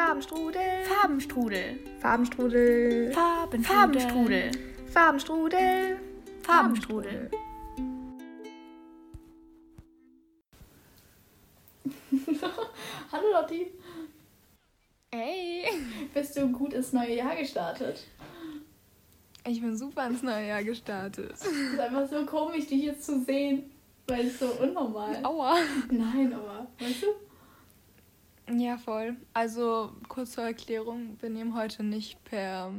Farbenstrudel. Farbenstrudel. Farbenstrudel. Farben Farbenstrudel. Farbenstrudel. Farbenstrudel. Hallo Lotti, Hey, bist du gut ins neue Jahr gestartet? ich bin super ins neue Jahr gestartet. Es ist einfach so komisch, dich jetzt zu sehen, weil es so unnormal. Aua. Nein, aber weißt du? Ja, voll. Also, kurz zur Erklärung, wir nehmen heute nicht per,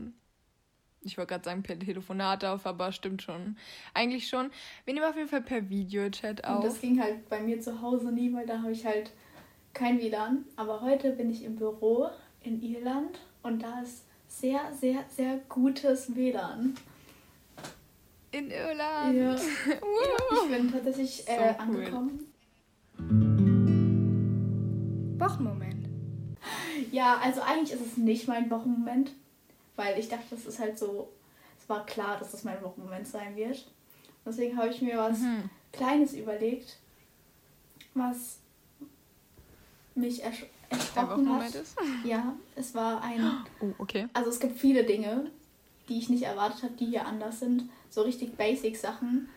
ich wollte gerade sagen per Telefonat auf, aber stimmt schon. Eigentlich schon. Wir nehmen auf jeden Fall per Videochat Und das auf. ging halt bei mir zu Hause nie, weil da habe ich halt kein WLAN. Aber heute bin ich im Büro in Irland und da ist sehr, sehr, sehr gutes WLAN. In Irland. Ja. Woo. Ich bin tatsächlich So äh, cool. angekommen. Wochenmoment. Ja, also eigentlich ist es nicht mein Wochenmoment, weil ich dachte, das ist halt so, es war klar, dass das mein Wochenmoment sein wird. Deswegen habe ich mir was Mhm. Kleines überlegt, was mich ersch erschrocken hat. ist? Ja, es war ein, Oh, okay. also es gibt viele Dinge, die ich nicht erwartet habe, die hier anders sind. So richtig Basic-Sachen,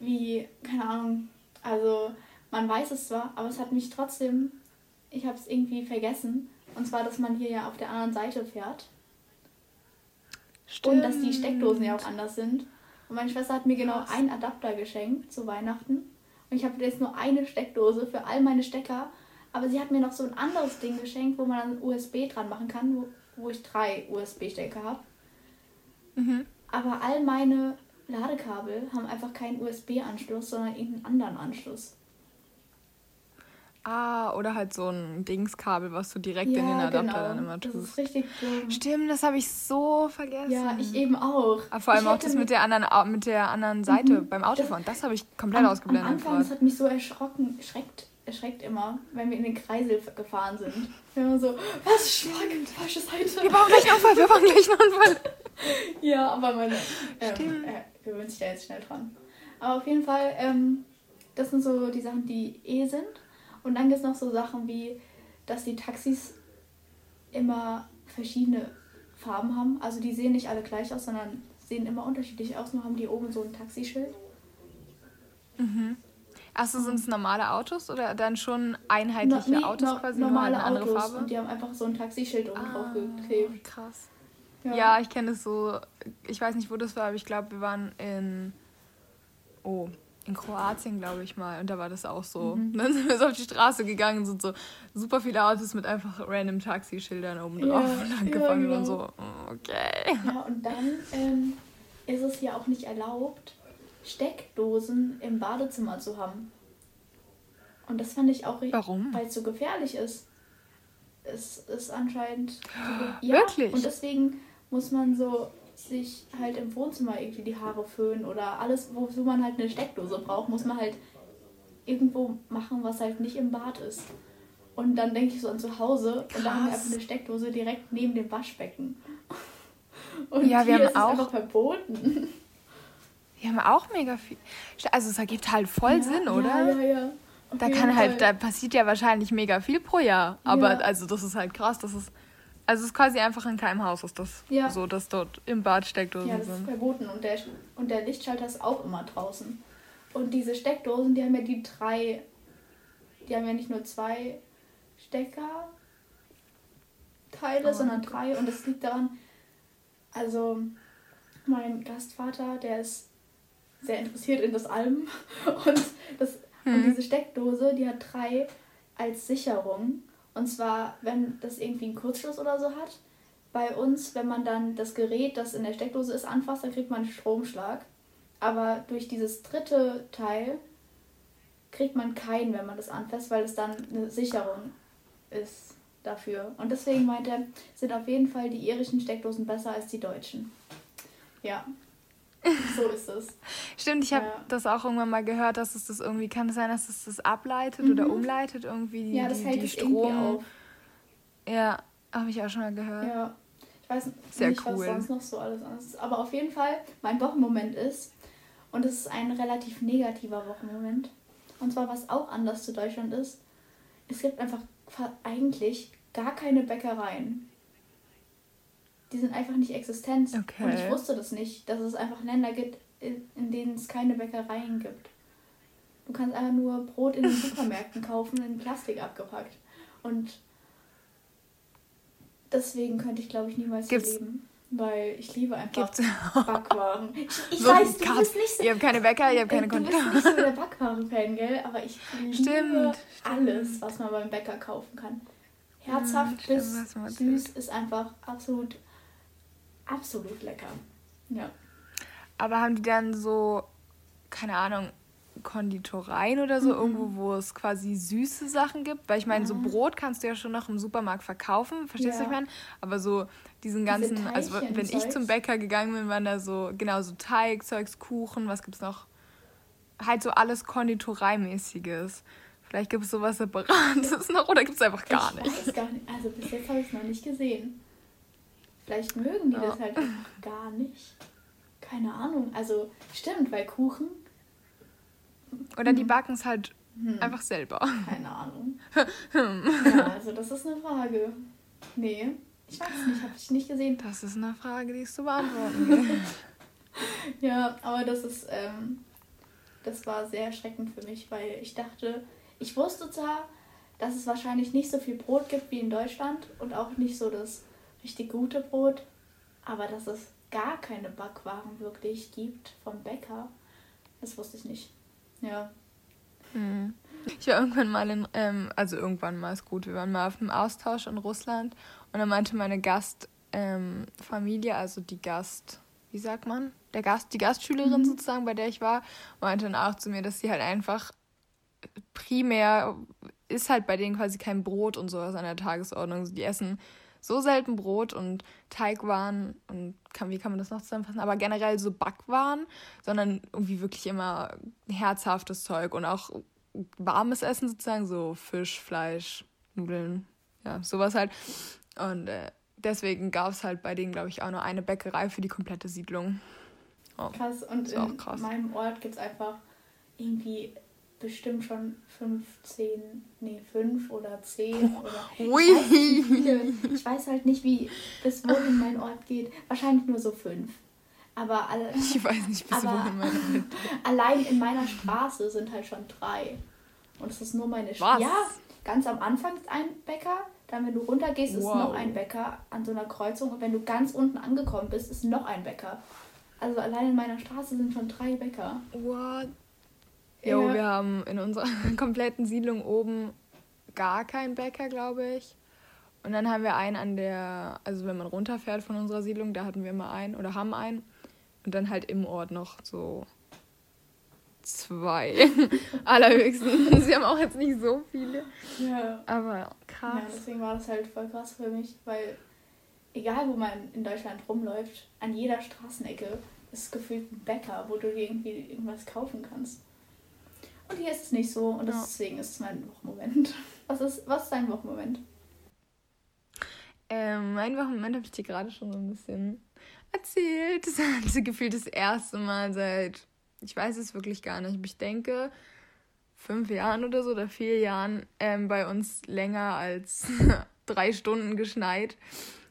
wie, keine Ahnung, also man weiß es zwar, aber es hat mich trotzdem, ich habe es irgendwie vergessen. Und zwar, dass man hier ja auf der anderen Seite fährt. Und dass die Steckdosen ja auch anders sind. Und meine Schwester hat mir genau Krass. einen Adapter geschenkt zu Weihnachten. Und ich habe jetzt nur eine Steckdose für all meine Stecker. Aber sie hat mir noch so ein anderes Ding geschenkt, wo man dann USB dran machen kann, wo, wo ich drei USB-Stecker habe. Mhm. Aber all meine Ladekabel haben einfach keinen USB-Anschluss, sondern irgendeinen anderen Anschluss. Ah, oder halt so ein Dingskabel, was du direkt in den Adapter dann immer genau. Das tust. ist richtig dumm. Stimmt, das habe ich so vergessen. Ja, ich eben auch. Aber vor allem Ich auch das mit der anderen, mit der anderen Seite Mhm. beim Autofahren. Das habe ich komplett am, am ausgeblendet. Anfang, das hat mich so erschrocken, erschreckt, erschreckt immer, wenn wir in den Kreisel gefahren sind. Wir waren so, was, Schlag, falsche Seite. Wir bauen gleich einen Unfall, wir bauen gleich einen Unfall. Ja, aber meine, ähm, Stimmt. äh, gewöhnt sich da jetzt schnell dran. Aber auf jeden Fall, ähm, das sind so die Sachen, die eh sind. Und dann gibt es noch so Sachen wie, dass die Taxis immer verschiedene Farben haben. Also die sehen nicht alle gleich aus, sondern sehen immer unterschiedlich aus. Nur haben die oben so ein Taxischild. Achso, sind es normale Autos oder dann schon einheitliche No- nee, Autos no- quasi, nur halt eine andere Autos. Farbe? Und die haben einfach so ein Taxischild oben drauf Ah, geklebt. krass. Ja, ich kenne es so. Ich weiß nicht, wo das war, aber ich glaube, wir waren in. Oh, in Kroatien, glaube ich mal. Und da war das auch so. Mhm. Dann sind wir so auf die Straße gegangen und sind so super viele Autos mit einfach random Taxischildern oben Ja, drauf und dann ja, genau. und so. Okay. Ja, und dann ähm, ist es ja auch nicht erlaubt, Steckdosen im Badezimmer zu haben. Und das fand ich auch richtig, Warum? weil es so gefährlich ist. Es ist anscheinend. ge- Wirklich? Und deswegen muss man so sich halt im Wohnzimmer irgendwie die Haare föhnen oder alles, wozu man halt eine Steckdose braucht, muss man halt irgendwo machen, was halt nicht im Bad ist. Und dann denke ich so an zu Hause und da haben wir Krass. einfach eine Steckdose direkt neben dem Waschbecken. Und Ja, wir haben ist auch- es einfach verboten. Wir haben auch mega viel. Also es ergibt halt voll ja, Sinn, oder? Ja, ja, ja. Auf Da kann halt, da passiert ja wahrscheinlich mega viel pro Jahr. Aber Ja. also das ist halt krass, das ist. Also es ist quasi einfach in keinem Haus ist das Ja. so, dass dort im Bad Steckdosen Ja, das ist sind. verboten und der, und der Lichtschalter ist auch immer draußen. Und diese Steckdosen, die haben ja die drei, die haben ja nicht nur zwei Stecker Teile, Oh. sondern drei und das liegt daran, also mein Gastvater, der ist sehr interessiert in das Alben und, das, und Mhm. diese Steckdose, die hat drei als Sicherung. Und zwar, wenn das irgendwie einen Kurzschluss oder so hat, bei uns, wenn man dann das Gerät, das in der Steckdose ist, anfasst, dann kriegt man einen Stromschlag. Aber durch dieses dritte Teil kriegt man keinen, wenn man das anfasst, weil es dann eine Sicherung ist dafür. Und deswegen meint er, sind auf jeden Fall die irischen Steckdosen besser als die deutschen. Ja, so ist es. Stimmt, ich habe Ja. das auch irgendwann mal gehört, dass es das irgendwie, kann es sein, dass es das ableitet oder umleitet irgendwie die, Mhm. Ja, das die, hält die Strom. auf. Ja, habe ich auch schon mal gehört. Ja. Ich weiß Sehr nicht, cool. was sonst noch so alles anders ist. Aber auf jeden Fall, mein Wochenmoment ist, und es ist ein relativ negativer Wochenmoment, und zwar was auch anders zu Deutschland ist, es gibt einfach fa- eigentlich gar keine Bäckereien. Die sind einfach nicht existent. Okay. Und ich wusste das nicht, dass es einfach Länder gibt, in in denen es keine Bäckereien gibt. Du kannst einfach nur Brot in den Supermärkten kaufen, in Plastik abgepackt. Und deswegen könnte ich, glaube ich, niemals Gibt's- leben. Weil ich liebe einfach Gibt's Backwaren. Ich, ich weiß, du Kat- bist nicht so Ihr habt keine Bäcker, ihr habt keine Du bist Konditor. nicht so der Backwaren-Fan, gell? Aber ich liebe Stimmt, alles, was man beim Bäcker kaufen kann. Herzhaft Hm, stimmt, bis hast du mal süß ist einfach absolut, absolut lecker. Ja. Aber haben die dann so, keine Ahnung, Konditoreien oder so, Mhm. irgendwo, wo es quasi süße Sachen gibt? Weil ich meine, so Ah. Brot kannst du ja schon noch im Supermarkt verkaufen, verstehst du, Ja. was ich meine? Aber so diesen Diese ganzen, also wenn ich Teilchen-Zeugs. zum Bäcker gegangen bin, waren da so, genau, so Teigzeugs, Kuchen, was gibt's noch? Halt so alles Konditoreimäßiges. Vielleicht gibt es sowas Separates noch oder gibt es einfach gar ich nicht? weiß gar nicht. Also bis jetzt habe ich es noch nicht gesehen. Vielleicht mögen die Ja. das halt einfach gar nicht. Keine Ahnung. Also stimmt, weil Kuchen, Oder die backen es halt hm, einfach selber. keine Ahnung. ja, also das ist eine Frage. Nee, ich weiß nicht, habe ich nicht gesehen. Das ist eine Frage, die es zu beantworten. Ja, aber das ist, ähm, das war sehr erschreckend für mich, weil ich dachte, ich wusste zwar, dass es wahrscheinlich nicht so viel Brot gibt wie in Deutschland und auch nicht so das richtig gute Brot, aber dass es gar keine Backwaren wirklich gibt vom Bäcker, das wusste ich nicht. Ja. Hm. Ich war irgendwann mal in, ähm, also irgendwann mal ist gut, wir waren mal auf einem Austausch in Russland und dann meinte meine Gastfamilie, ähm, also die Gast, wie sagt man? Der Gast, die Gastschülerin Mhm. sozusagen, bei der ich war, meinte dann auch zu mir, dass sie halt einfach primär ist halt bei denen quasi kein Brot und sowas an der Tagesordnung. Die essen so selten Brot und Teigwaren und kann, wie kann man das noch zusammenfassen? Aber generell so Backwaren, sondern irgendwie wirklich immer herzhaftes Zeug und auch warmes Essen sozusagen, so Fisch, Fleisch, Nudeln, ja, sowas halt. Und äh, deswegen gab es halt bei denen, glaube ich, auch nur eine Bäckerei für die komplette Siedlung. Oh. Krass. Und in krass. meinem Ort gibt es einfach irgendwie bestimmt schon 15, nee, 5 oder 10 oder. Ich Ui. weiß, nicht, wie viele. ich weiß halt nicht, wie bis wohin mein Ort geht. Wahrscheinlich nur so 5. Aber alle, Ich weiß nicht, bis wohin meine allein in meiner Straße sind halt schon drei. Und es ist nur meine? Straße. Ja, ganz am Anfang ist ein Bäcker. Dann, wenn du runtergehst, ist Wow. noch ein Bäcker an so einer Kreuzung. Und wenn du ganz unten angekommen bist, ist noch ein Bäcker. Also allein in meiner Straße sind schon drei Bäcker. What? Jo, Ja. wir haben in unserer kompletten Siedlung oben gar keinen Bäcker, glaube ich. Und dann haben wir einen an der, also wenn man runterfährt von unserer Siedlung, da hatten wir immer einen oder haben einen. Und dann halt im Ort noch so zwei. Allerhöchstens. Sie haben auch jetzt nicht so viele. Ja. Aber Ja, krass. deswegen war das halt voll krass für mich, weil egal wo man in Deutschland rumläuft, an jeder Straßenecke ist gefühlt ein Bäcker, wo du dir irgendwie irgendwas kaufen kannst. Und hier ist es nicht so und Ja. deswegen ist es mein Wochenmoment. Was ist, was ist dein Wochenmoment? Ähm, mein Wochenmoment habe ich dir gerade schon so ein bisschen erzählt. Das ist gefühlt das erste Mal seit, ich weiß es wirklich gar nicht, aber ich denke, fünf Jahren oder so oder vier Jahren ähm, bei uns länger als drei Stunden geschneit.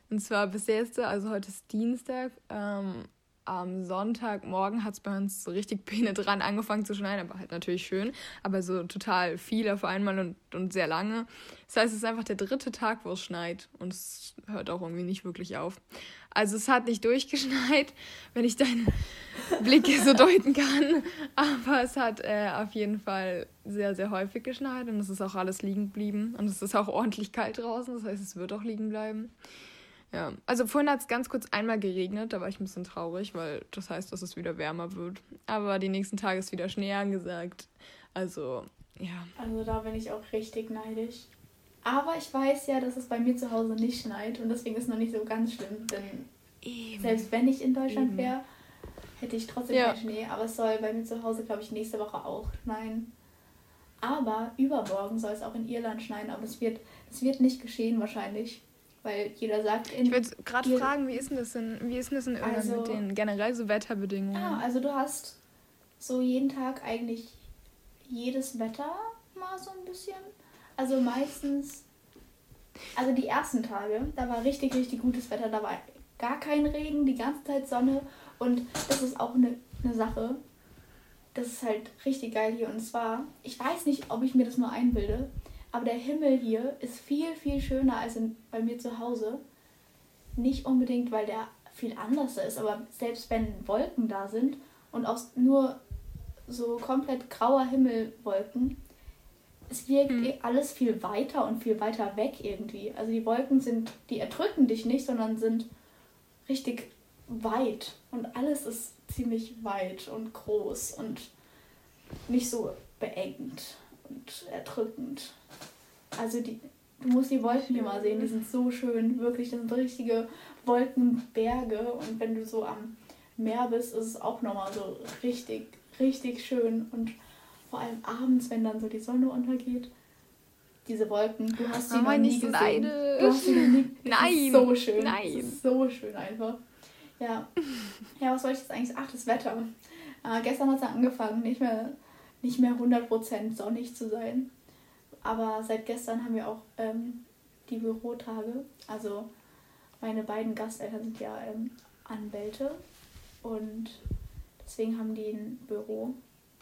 Und zwar bis jetzt, also heute ist Dienstag, ähm, am Sonntagmorgen hat es bei uns so richtig penetrant angefangen zu schneien, aber halt natürlich schön, aber so total viel auf einmal und, und sehr lange. Das heißt, es ist einfach der dritte Tag, wo es schneit und es hört auch irgendwie nicht wirklich auf. Also es hat nicht durchgeschneit, wenn ich deine Blicke so deuten kann, aber es hat äh, auf jeden Fall sehr, sehr häufig geschneit und es ist auch alles liegen geblieben und es ist auch ordentlich kalt draußen, das heißt, es wird auch liegen bleiben. Ja, also vorhin hat es ganz kurz einmal geregnet, da war ich ein bisschen traurig, weil das heißt, dass es wieder wärmer wird. Aber die nächsten Tage ist wieder Schnee angesagt. Also, ja. Also da bin ich auch richtig neidisch. Aber ich weiß ja, dass es bei mir zu Hause nicht schneit und deswegen ist es noch nicht so ganz schlimm, denn Eben. selbst wenn ich in Deutschland wäre, hätte ich trotzdem Ja. keinen Schnee. Aber es soll bei mir zu Hause, glaube ich, nächste Woche auch schneien. Aber übermorgen soll es auch in Irland schneien, aber das wird, das wird nicht geschehen wahrscheinlich. Weil jeder sagt in. Ich würde gerade fragen, wie ist denn das in, wie ist denn das in Irland Also- mit den generell so Wetterbedingungen? Ja, also du hast so jeden Tag eigentlich jedes Wetter mal so ein bisschen. Also meistens Also die ersten Tage, da war richtig, richtig gutes Wetter. Da war gar kein Regen, die ganze Zeit Sonne. Und das ist auch eine, eine Sache. Das ist halt richtig geil hier. Und zwar, ich weiß nicht, ob ich mir das nur einbilde, aber der Himmel hier ist viel, viel schöner als in, bei mir zu Hause. Nicht unbedingt, weil der viel anders ist, aber selbst wenn Wolken da sind und auch nur so komplett grauer Himmelwolken, es wirkt Hm. alles viel weiter und viel weiter weg irgendwie. Also die Wolken sind, die erdrücken dich nicht, sondern sind richtig weit und alles ist ziemlich weit und groß und nicht so beengt und erdrückend. Also die, du musst die Wolken hier mal sehen, die sind so schön, wirklich, das sind richtige Wolkenberge und wenn du so am Meer bist, ist es auch nochmal so richtig, richtig schön und vor allem abends, wenn dann so die Sonne untergeht, diese Wolken, du hast sie noch nie gesehen. neidisch. Du hast sie noch nie. Nein, so schön. nein. So schön einfach. Ja. Ja, was soll ich jetzt eigentlich? Ach, das Wetter. Äh, gestern hat es angefangen, nicht mehr, nicht mehr 100% sonnig zu sein. Aber seit gestern haben wir auch ähm, die Bürotage. Also meine beiden Gasteltern sind ja ähm, Anwälte. Und deswegen haben die ein Büro.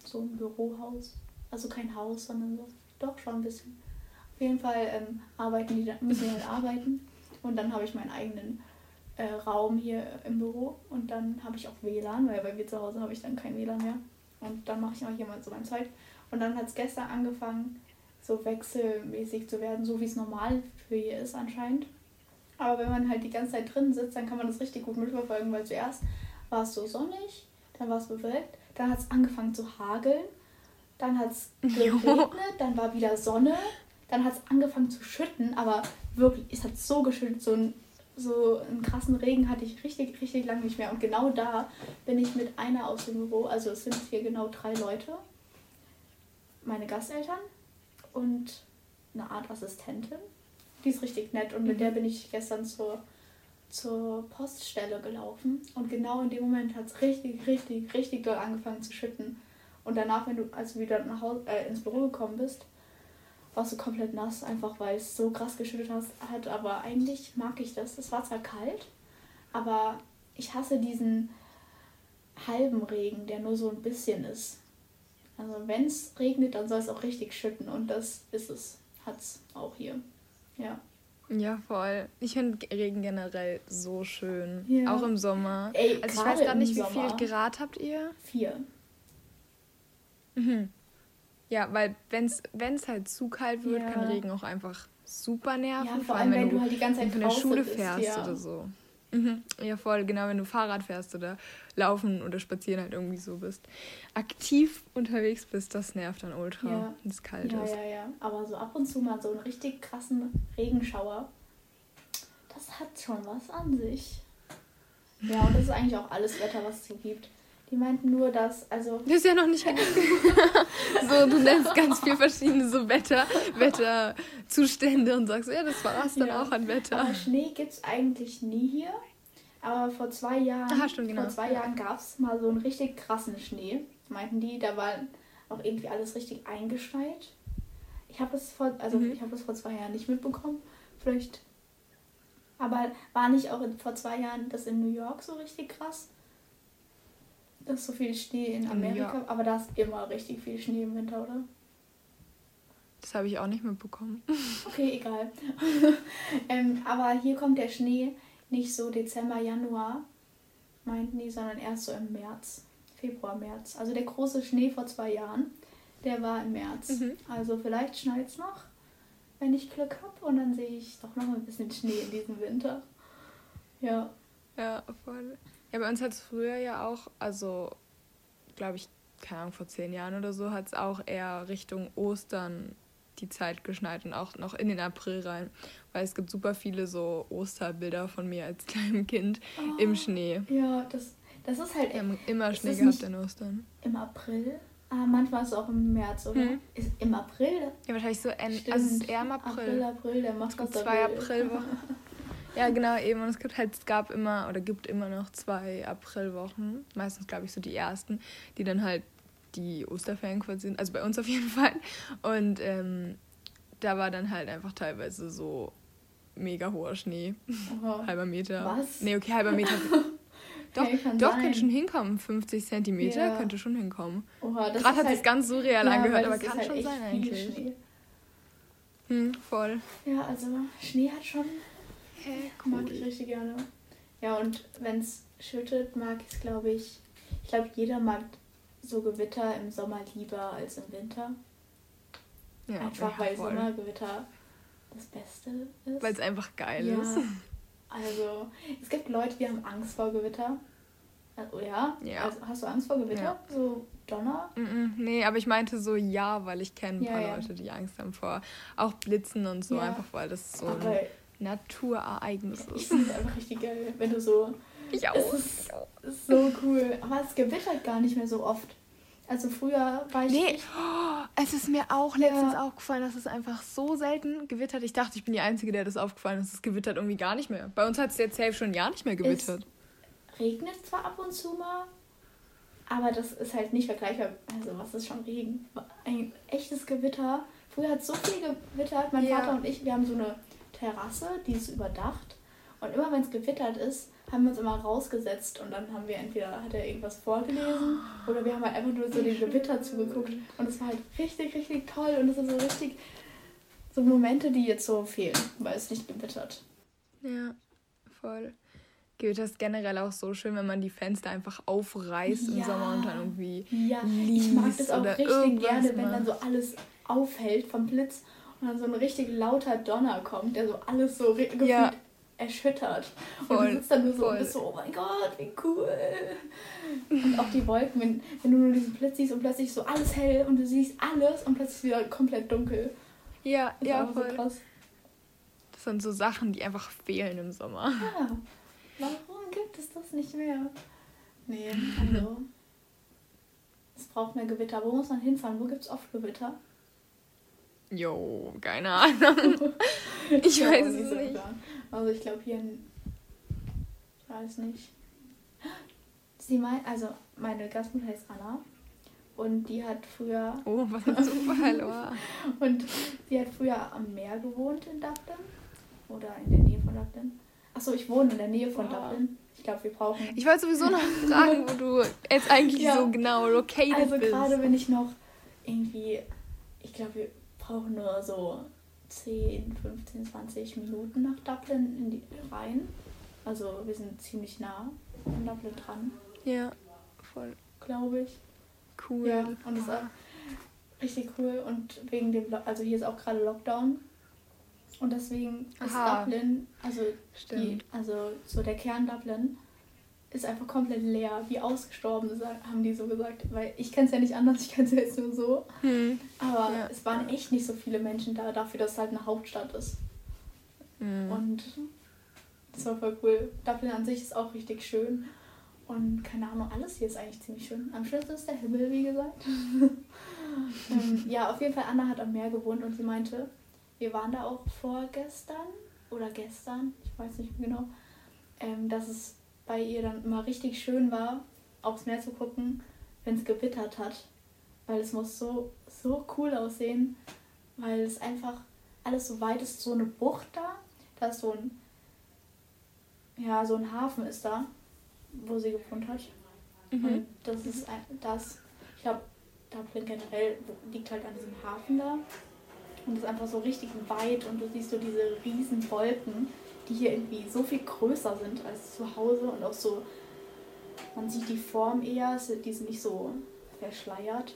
So ein Bürohaus. Also kein Haus, sondern so. Doch, schon ein bisschen. Auf jeden Fall ähm, arbeiten die, müssen die halt arbeiten. Und dann habe ich meinen eigenen äh, Raum hier im Büro. Und dann habe ich auch WLAN, weil bei mir zu Hause habe ich dann kein WLAN mehr. Und dann mache ich auch mal so mein Zeug. Und dann hat es gestern angefangen, so wechselmäßig zu werden, so wie es normal für hier ist anscheinend. Aber wenn man halt die ganze Zeit drin sitzt, dann kann man das richtig gut mitverfolgen, weil zuerst war es so sonnig, dann war es bewölkt, dann hat es angefangen zu hageln, dann hat es geregnet, dann war wieder Sonne, dann hat es angefangen zu schütten, aber wirklich, es hat so geschüttet, so ein so einen krassen Regen hatte ich richtig, richtig lange nicht mehr. Und genau da bin ich mit einer aus dem Büro, also es sind hier genau drei Leute, meine Gasteltern und eine Art Assistentin. Die ist richtig nett und mit der bin ich gestern zur, zur Poststelle gelaufen. Und genau in dem Moment hat es richtig, richtig, richtig doll angefangen zu schütten. Und danach, wenn du, als du wieder nach Hause, äh, ins Büro gekommen bist, warst du komplett nass, einfach weil es so krass geschüttet hat. Aber eigentlich mag ich das. Es war zwar kalt, aber ich hasse diesen halben Regen, der nur so ein bisschen ist. Also wenn es regnet, dann soll es auch richtig schütten und das ist es. Hat's auch hier. Ja. Ja, voll. Ich finde Regen generell so schön. Ja. Auch im Sommer. Ey, also ich weiß gerade im nicht, wie Sommer. viel Grad habt ihr? Vier. Mhm. Ja, weil wenn es halt zu kalt wird, Ja. kann Regen auch einfach super nerven. Ja, vor allem, wenn du halt die ganze Zeit von der Schule bist, fährst ja. oder so. Mhm. Ja, voll, genau, wenn du Fahrrad fährst oder laufen oder spazieren halt irgendwie so bist. Aktiv unterwegs bist, das nervt dann ultra, Ja. wenn es kalt Ja, ist. ja, ja. Aber so ab und zu mal so einen richtig krassen Regenschauer, das hat schon was an sich. Ja, und das ist eigentlich auch alles Wetter, was es so gibt. Die meinten nur, dass, also Das ist ja noch nicht so, du nennst ganz viel verschiedene so Wetter, Wetterzustände und sagst, ja, das war's dann Ja. auch an Wetter. Aber Schnee gibt es eigentlich nie hier. Aber vor zwei Jahren, Aha, stimmt, genau. vor zwei Jahren gab es mal so einen richtig krassen Schnee. Meinten die, da war auch irgendwie alles richtig eingeschneit. Ich habe es vor, also Mhm. ich habe es vor zwei Jahren nicht mitbekommen. Vielleicht. Aber war nicht auch in, vor zwei Jahren das in New York so richtig krass? Dass so viel Schnee in Amerika. York. Aber da ist immer richtig viel Schnee im Winter, oder? Das habe ich auch nicht mitbekommen. Okay, egal. ähm, aber hier kommt der Schnee nicht so Dezember, Januar, meinten die, sondern erst so im März, Februar, März. Also der große Schnee vor zwei Jahren, der war im März. Mhm. Also vielleicht schneit es noch, wenn ich Glück habe. Und dann sehe ich doch noch ein bisschen Schnee in diesem Winter. Ja. Ja, voll. Ja, bei uns hat es früher ja auch, also glaube ich, keine Ahnung, vor zehn Jahren oder so, hat es auch eher Richtung Ostern die Zeit geschneit und auch noch in den April rein. Weil es gibt super viele so Osterbilder von mir als kleinem Kind im Schnee. Ja, das, das ist halt Wir haben immer Schnee gehabt in Ostern. im April. Ah, manchmal ist es auch im März, oder? Hm. Ist im April? Ja, wahrscheinlich so Stimmt. also es ist eher im April, April. April, der macht Es gibt zwei. Aprilwochen. Ja, genau, eben. Und es gibt halt, es gab immer oder gibt immer noch zwei Aprilwochen. Meistens, glaube ich, so die ersten, die dann halt die Osterferien quasi sind. Also bei uns auf jeden Fall. Und ähm, da war dann halt einfach teilweise so mega hoher Schnee. Oha. halber Meter. Was? Nee, okay, halber Meter. doch, kann doch sein. könnte schon hinkommen. 50 Zentimeter Ja. könnte schon hinkommen. Oha, das Gerade hat halt, sich ganz surreal ja, angehört, aber kann halt schon sein eigentlich. Schnee. Hm, voll. Ja, also Schnee hat schon Mag ich richtig gerne. Ja, und wenn es schüttet, mag ich es, glaube ich. Ich glaube, jeder mag so Gewitter im Sommer lieber als im Winter. Ja, Einfach ja, weil voll. Sommergewitter das Beste ist. Weil es einfach geil ja. ist. Also, es gibt Leute, die haben Angst vor Gewitter. Also, ja? Ja. Also, hast du Angst vor Gewitter? Ja. So Donner? Mm-mm, Nee, aber ich meinte so ja, weil ich kenne ein Ja, paar. Leute, die Angst haben vor auch Blitzen und so, einfach weil das so Aber ein Naturereignis ich ist. finde es einfach richtig geil, wenn du so. Ich Es ist so cool. Aber es gewittert gar nicht mehr so oft. Also früher war ich. Nee, oh, es ist mir auch letztens Ja. aufgefallen, dass es einfach so selten gewittert. Ich dachte, ich bin die Einzige, der das aufgefallen ist. Es gewittert irgendwie gar nicht mehr. Bei uns hat es jetzt safe schon ein Jahr nicht mehr gewittert. regnet zwar ab und zu mal, aber das ist halt nicht vergleichbar. Also, was ist schon Regen? Ein echtes Gewitter. Früher hat so viel gewittert. Mein Ja. Vater und ich, wir haben so eine Terrasse, die ist überdacht. Und immer wenn es gewittert ist, haben wir uns immer rausgesetzt und dann haben wir entweder hat er irgendwas vorgelesen oder wir haben halt einfach nur so dem Gewitter zugeguckt. Und es war halt richtig, richtig toll. Und es sind so richtig so Momente, die jetzt so fehlen, weil es nicht gewittert. Ja, voll. Gewitter ist generell auch so schön, wenn man die Fenster einfach aufreißt im Ja. Sommer und dann irgendwie Ja, ich mag das liest auch richtig gerne, wenn macht. dann so alles aufhält vom Blitz und dann so ein richtig lauter Donner kommt, der so alles so gefühlt Ja. erschüttert. und Voll, du sitzt dann nur so voll. und bist so, oh mein Gott, wie cool. Und auch die Wolken, wenn, wenn du nur diesen Blitz siehst und plötzlich so alles hell und du siehst alles und plötzlich wieder komplett dunkel. Ja, Das ja, voll. so krass. Das sind so Sachen, die einfach fehlen im Sommer. Ja, warum gibt es das nicht mehr? Nee, also. Es braucht mehr Gewitter. Wo muss man hinfahren? Wo gibt es oft Gewitter? Jo, keine Ahnung. Ich Ja, weiß es nicht. Also ich glaube hier in. Ich weiß nicht. Sie meint, also meine Gastmutter heißt Anna. Und die hat früher. Oh, was ein Zufall. Oh. Und sie hat früher am Meer gewohnt in Dublin. Oder in der Nähe von Dublin. Achso, ich wohne in der Nähe von Wow. Dublin. Ich glaube, wir brauchen. Ich wollte sowieso noch fragen, wo du jetzt eigentlich Ja. so genau located Also bist. gerade wenn ich noch irgendwie, ich glaube, wir brauchen nur so 10, 15, 20 Minuten nach Dublin in die rein. Also wir sind ziemlich nah an Dublin dran, Ja, voll glaube ich. cool. Ja, und das ist auch richtig cool. Und wegen dem, also hier ist auch gerade Lockdown. Und deswegen ist Aha. Dublin, also die, also so der Kern Dublin ist einfach komplett leer, wie ausgestorben, haben die so gesagt. Weil ich kenne es ja nicht anders, ich kenne es ja jetzt nur so. Hm. Aber Ja. es waren echt nicht so viele Menschen da, dafür, dass es halt eine Hauptstadt ist. Hm. Und das war voll cool. Dublin an sich ist auch richtig schön. Und keine Ahnung, alles hier ist eigentlich ziemlich schön. Am schönsten ist der Himmel, wie gesagt. ähm, ja, auf jeden Fall, Anna hat am Meer gewohnt und sie meinte, wir waren da auch vorgestern oder gestern, ich weiß nicht mehr genau, ähm, dass es bei ihr dann immer richtig schön war, aufs Meer zu gucken, wenn es gewittert hat. Weil es muss so, so cool aussehen, weil es einfach alles so weit ist, so eine Bucht da, da ist so ein, ja, so ein Hafen ist da, wo sie gewohnt hat. Mhm. Und das ist ein, das, ich glaube, Dublin generell liegt halt an diesem Hafen da. Und es ist einfach so richtig weit und du siehst so diese riesen Wolken, die hier irgendwie so viel größer sind als zu Hause und auch so, man sieht die Form eher, die sind nicht so verschleiert.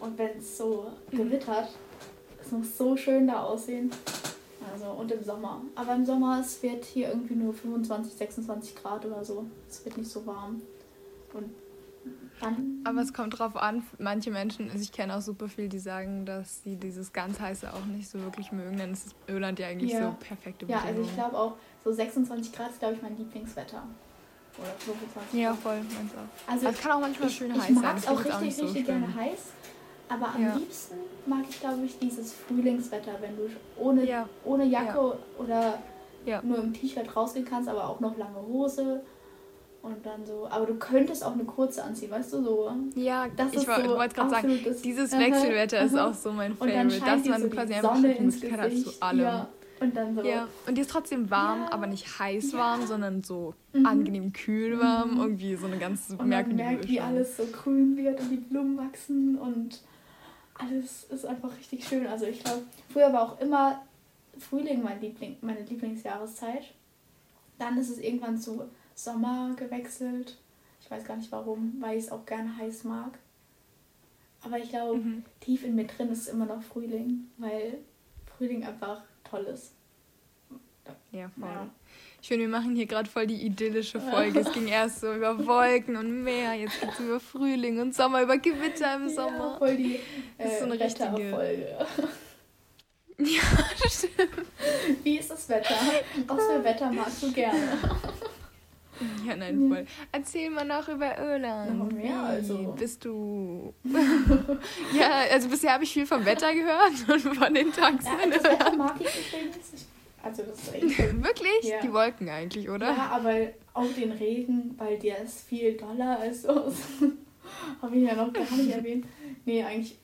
Und wenn es so gewittert, es muss so schön da aussehen. Also und im Sommer. Aber im Sommer, es wird hier irgendwie nur 25, 26 Grad oder so. Es wird nicht so warm. Und dann. Aber es kommt drauf an, manche Menschen, also ich kenne auch super viel, die sagen, dass sie dieses ganz heiße auch nicht so wirklich mögen, denn es ist Irland ja eigentlich Ja. so perfekte Ja, also ich glaube auch, so 26 Grad ist, glaube ich, mein Lieblingswetter. Oder 25 Ja, voll, meins auch. Also es kann auch manchmal ich, schön ich heiß sein. mag das es auch ich richtig, so richtig schlimm. gerne heiß. Aber am Ja. liebsten mag ich, glaube ich, dieses Frühlingswetter, wenn du ohne, Ja. ohne Jacke oder nur im T-Shirt rausgehen kannst, aber auch noch lange Hose. Und dann so, aber du könntest auch eine kurze anziehen, weißt du, so. Ja, Das ich ist woll- so wollte gerade sagen, dieses Wechselwetter ist auch so mein Favorite, dass man so quasi einfach die Möglichkeit hat zu allem. Ja, Und dann so. Ja, und die ist trotzdem warm, Ja. aber nicht heiß Ja. warm, sondern so Mhm. angenehm kühl warm. Mhm. Irgendwie so eine ganz Und man merkwürdige merkt, wie alles so grün wird und die Blumen wachsen und alles ist einfach richtig schön. Also ich glaube, früher war auch immer Frühling mein Liebling, meine Lieblingsjahreszeit. Dann ist es irgendwann zu Sommer gewechselt. Ich weiß gar nicht warum, weil ich es auch gerne heiß mag. Aber ich glaube, Mhm. tief in mir drin ist immer noch Frühling, weil Frühling einfach toll ist. Ja, voll. Ja. Ich finde, wir machen hier gerade voll die idyllische Folge. Es ging erst so über Wolken und Meer, jetzt geht es über Frühling und Sommer, über Gewitter im Ja, Sommer. voll die Das ist äh, so eine richtige- Wetterfolge. Ja, stimmt. Wie ist das Wetter? Was für Wetter magst du gerne? Ja, nein, voll. Erzähl mal noch über Irland. Noch Wie also. Bist du. ja, also bisher habe ich viel vom Wetter gehört und von den Tagen Ja, das Wetter mag ich übrigens. Also das ist echt. Wirklich? Ja. Die Wolken eigentlich, oder? Ja, aber auch den Regen, weil der ist viel doller als sonst. Habe ich ja noch gar nicht erwähnt. Nee, eigentlich.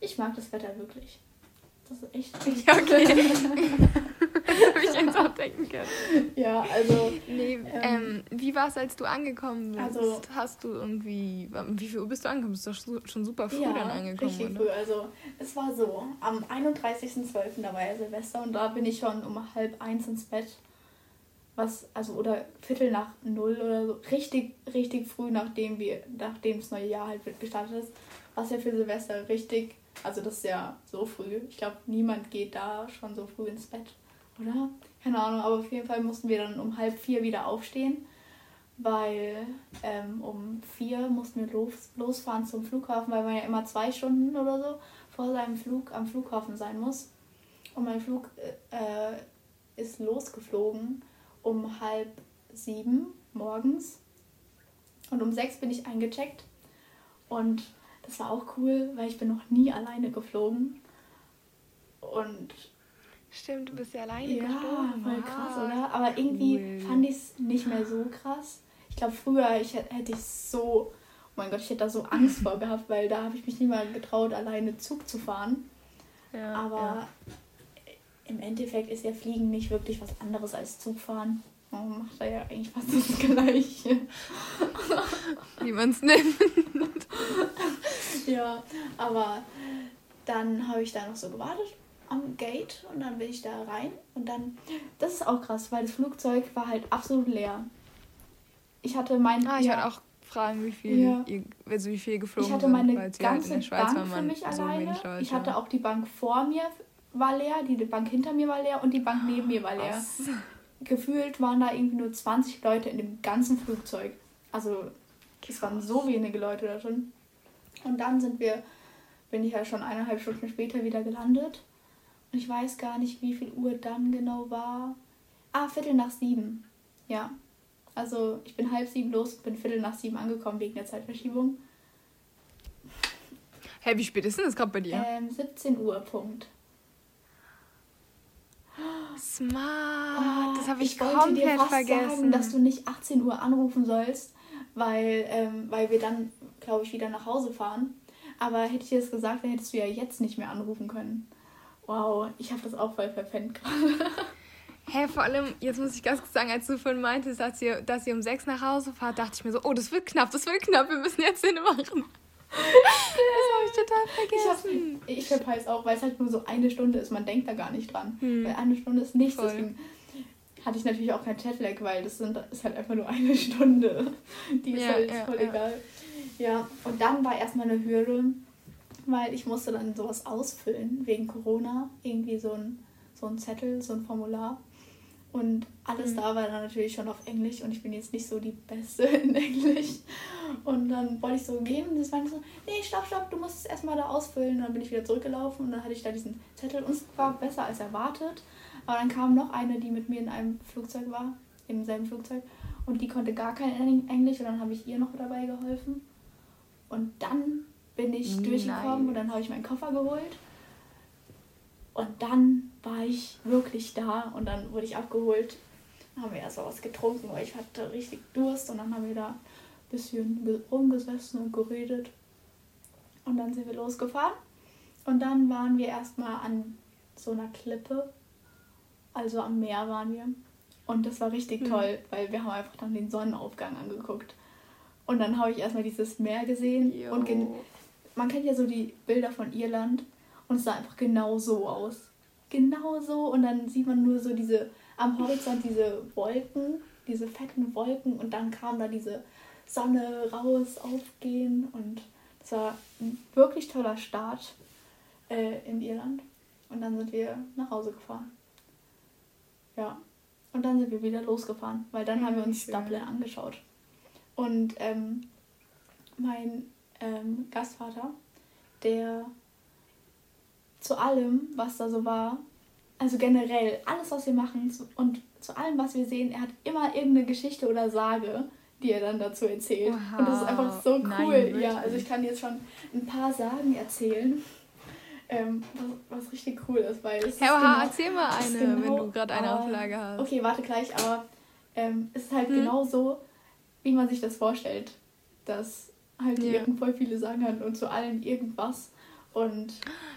Ich mag das Wetter wirklich. Das ist echt. Ja, okay. das habe ich jetzt auch denken können. ja, also. Nee, ähm, wie war es, als du angekommen bist? Also- Hast du irgendwie. Wie viel Uhr bist du angekommen? Bist du schon super früh ja, dann angekommen, richtig oder? früh. Also, es war so, am 31.12. da war ja Silvester und da bin ich schon um halb eins ins Bett. Was, also, oder Viertel nach null oder so. Richtig, richtig früh, nachdem wir, nachdem das neue Jahr halt gestartet ist. Was ja für Silvester richtig, also das ist ja so früh. Ich glaube, niemand geht da schon so früh ins Bett, oder? Keine Ahnung, aber auf jeden Fall mussten wir dann um halb vier wieder aufstehen weil ähm, um vier mussten wir los, losfahren zum Flughafen, weil man ja immer zwei Stunden oder so vor seinem Flug am Flughafen sein muss. Und mein Flug äh, ist losgeflogen um halb sieben morgens. Und um sechs bin ich eingecheckt. Und das war auch cool, weil ich bin noch nie alleine geflogen. Und Stimmt, du bist ja alleine ja, geflogen. voll Wow. krass, oder? Aber irgendwie Cool. fand ich es nicht mehr so krass. Ich glaube, früher ich, hätt- hätte ich so, oh mein Gott, ich hätte da so Angst vor gehabt, weil da habe ich mich nie mal getraut, alleine Zug zu fahren. Ja, Aber ja. im Endeffekt ist ja Fliegen nicht wirklich was anderes als Zugfahren. Man macht da ja eigentlich fast das Gleiche. Wie man es nimmt. Ja, aber dann habe ich da noch so gewartet am Gate und dann bin ich da rein und dann, das ist auch krass, weil das Flugzeug war halt absolut leer. Ich hatte mein, Ah, ich ja, wollte auch fragen, wie viel, Ja. ihr, also wie viel geflogen ich hatte sind, meine ja halt ganze in der Schweiz war Bank für man mich so alleine. Leute. Ich hatte auch die Bank vor mir war leer, die Bank hinter mir war leer und die Bank neben mir war leer. Was? Gefühlt waren da irgendwie nur 20 Leute in dem ganzen Flugzeug. Also es waren so wenige Leute da drin. Und dann sind wir, bin ich ja schon eineinhalb Stunden später wieder gelandet. Und ich weiß gar nicht, wie viel Uhr dann genau war. Ah, Viertel nach sieben. Ja. Also ich bin halb sieben los, bin Viertel nach sieben angekommen wegen der Zeitverschiebung. Hä, wie spät ist denn das gerade bei dir? Ähm, 17 Uhr, Punkt. Smart. Ah, das habe ich, wollte komplett dir fast vergessen. sagen, dass du nicht 18 Uhr anrufen sollst, weil, ähm, weil wir dann, glaube ich, wieder nach Hause fahren. Aber hätte ich dir das gesagt, dann hättest du ja jetzt nicht mehr anrufen können. Wow, ich habe das auch voll verpennt gerade. Hä, vor allem, jetzt muss ich ganz kurz sagen, als du vorhin meintest, dass ihr, dass ihr um sechs nach Hause fahrt, dachte ich mir so, oh, das wird knapp, das wird knapp, wir müssen jetzt Szene machen. das habe ich total Ich, vergessen. ich verpeils auch, weil es halt nur so eine Stunde ist. Man denkt da gar nicht dran. Hm. Weil eine Stunde ist nichts. Voll. Deswegen hatte ich natürlich auch kein Jetlag, weil das sind, ist halt einfach nur eine Stunde. Die ist Ja, halt ja, voll ja. egal. Ja, und dann war erstmal eine Hürde, weil ich musste dann sowas ausfüllen wegen Corona. Irgendwie so ein, so ein Zettel, so ein Formular. Und alles Mhm. da war dann natürlich schon auf Englisch und ich bin jetzt nicht so die Beste in Englisch. Und dann wollte ich so gehen und das war so, nee, stopp, stopp, du musst es erstmal da ausfüllen. Und dann bin ich wieder zurückgelaufen und dann hatte ich da diesen Zettel und es war besser als erwartet. Aber dann kam noch eine, die mit mir in einem Flugzeug war, im selben Flugzeug. Und die konnte gar kein Eng- Englisch und dann habe ich ihr noch dabei geholfen. Und dann bin ich durchgekommen und dann habe ich meinen Koffer geholt. Und dann war ich wirklich da und dann wurde ich abgeholt. Dann haben wir erst mal was getrunken, weil ich hatte richtig Durst und dann haben wir da ein bisschen ge- rumgesessen und geredet. Und dann sind wir losgefahren. Und dann waren wir erstmal an so einer Klippe Also am Meer waren wir. Und das war richtig mhm. toll, weil wir haben einfach dann den Sonnenaufgang angeguckt. Und dann habe ich erstmal dieses Meer gesehen. Jo. Und man kennt ja so die Bilder von Irland. Und es sah einfach genau so aus. Genau so. Und dann sieht man nur so diese, am Horizont diese Wolken, diese fetten Wolken. Und dann kam da diese Sonne raus, aufgehen. Und es war ein wirklich toller Start äh, in Irland. Und dann sind wir nach Hause gefahren. Ja. Und dann sind wir wieder losgefahren, weil dann ja, haben wir uns schön. Dublin angeschaut. Und ähm, mein ähm, Gastvater, der zu allem, was da so war, also generell alles, was wir machen und zu allem, was wir sehen, er hat immer irgendeine Geschichte oder Sage, die er dann dazu erzählt. Wow. Und das ist einfach so cool. Nein, ja, also ich kann jetzt schon ein paar Sagen erzählen. Ähm, was, was, richtig cool ist, weil es. Herr genau, erzähl mal eine, genau, wenn du gerade eine Auflage hast. Okay, warte gleich, aber ähm, es ist halt hm. genau so, wie man sich das vorstellt. Dass halt ja. Irren voll viele Sagen hat und zu allen irgendwas. Und.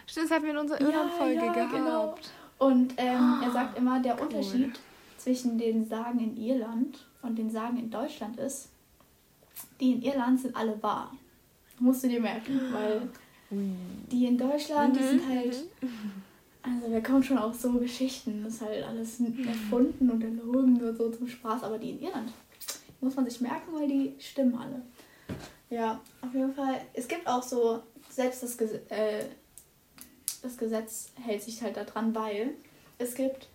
Stimmt, das hatten wir in unserer Irland-Folge ja, ja, gehabt. Genau. Und ähm, oh, er sagt immer, der cool. Unterschied zwischen den Sagen in Irland und den Sagen in Deutschland ist, die in Irland sind alle wahr. Musst du dir merken, weil die in Deutschland, die sind halt. Also wir kommen schon auf so Geschichten, das ist halt alles erfunden und erlogen nur so zum Spaß, aber die in Irland muss man sich merken, weil die stimmen alle. Ja, auf jeden Fall. Es gibt auch so, selbst das, Ges äh, das Gesetz hält sich halt daran, weil es gibt.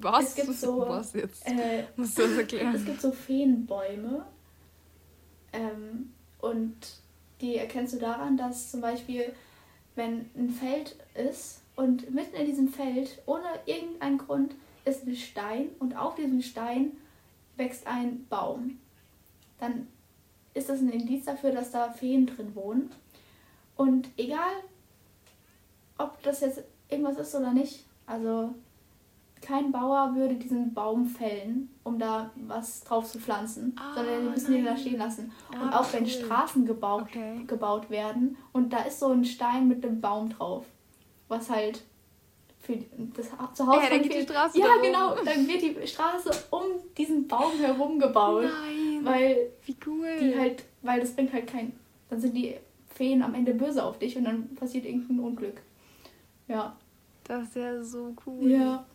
Was? Es gibt so. Was jetzt? Äh, Musst du das erklären? Es gibt so Feenbäume. Ähm, und die erkennst du daran, dass zum Beispiel, wenn ein Feld ist und mitten in diesem Feld, ohne irgendeinen Grund, ist ein Stein und auf diesem Stein wächst ein Baum, dann ist das ein Indiz dafür, dass da Feen drin wohnen. Und egal, ob das jetzt irgendwas ist oder nicht, also kein Bauer würde diesen Baum fällen, um da was drauf zu pflanzen, ah, sondern die müssen nein. den da stehen lassen. Ah, und auch wenn Straßen gebaut, okay. gebaut werden und da ist so ein Stein mit einem Baum drauf, was halt für das Zuhause ja, dann geht die Straße Ja, genau, dann wird die Straße um diesen Baum herum gebaut. Nein. Weil wie cool. Die halt, weil das bringt halt kein dann sind die Feen am Ende böse auf dich und dann passiert irgendein Unglück. Ja. Das ist ja so cool. Ja.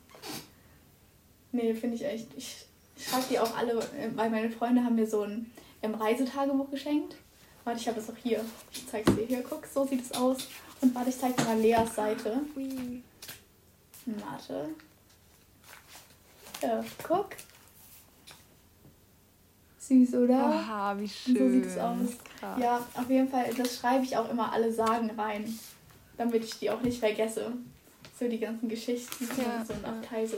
Nee, finde ich echt. Ich schreibe die auch alle, weil meine Freunde haben mir so ein ähm, Reisetagebuch geschenkt. Warte, ich habe es auch hier. Ich zeige es dir hier. Guck, so sieht es aus. Und warte, ich zeige dir mal Leas Seite. Ui. Warte. Ja, guck. Süß, oder? Aha, wie schön. So sieht es aus. Krass. Ja, auf jeden Fall, das schreibe ich auch immer alle Sagen rein. Damit ich die auch nicht vergesse. So die ganzen Geschichten. Ja, so ein Abteil so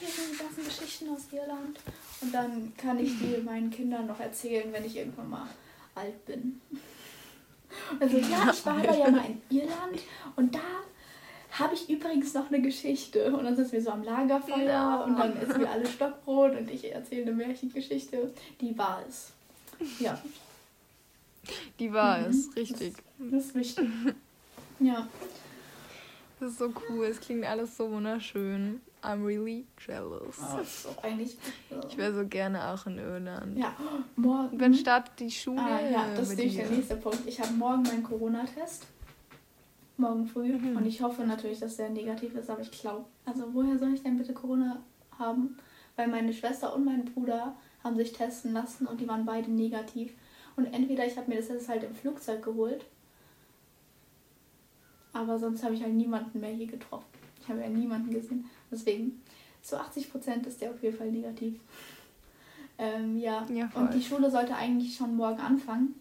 hier sind die ganzen Geschichten aus Irland. Und dann kann ich die meinen Kindern noch erzählen, wenn ich irgendwann mal alt bin. Also ja, ich war da ja mal in Irland und da habe ich übrigens noch eine Geschichte. Und dann sitzen wir so am Lagerfeuer ja. und dann essen wir alle Stockbrot und ich erzähle eine Märchengeschichte. Die war es. Ja. Die war mhm. es, richtig. Das, das ist wichtig. ja. Das ist so cool, es klingt alles so wunderschön. I'm really jealous. Oh, ist doch eigentlich. Ich wäre so gerne auch in Irland. Ja, morgen. Wann startet die Schule? Ah, ja, das ist nämlich der nächste Punkt. Ich habe morgen meinen Corona-Test. Morgen früh. Mhm. Und ich hoffe natürlich, dass der negativ ist, aber ich glaube. Also, woher soll ich denn bitte Corona haben? Weil meine Schwester und mein Bruder haben sich testen lassen und die waren beide negativ. Und entweder ich habe mir das jetzt halt im Flugzeug geholt, aber sonst habe ich halt niemanden mehr hier getroffen. Ich habe ja niemanden gesehen. Deswegen, zu 80 Prozent ist der auf jeden Fall negativ. Ähm, ja, ja und die Schule sollte eigentlich schon morgen anfangen.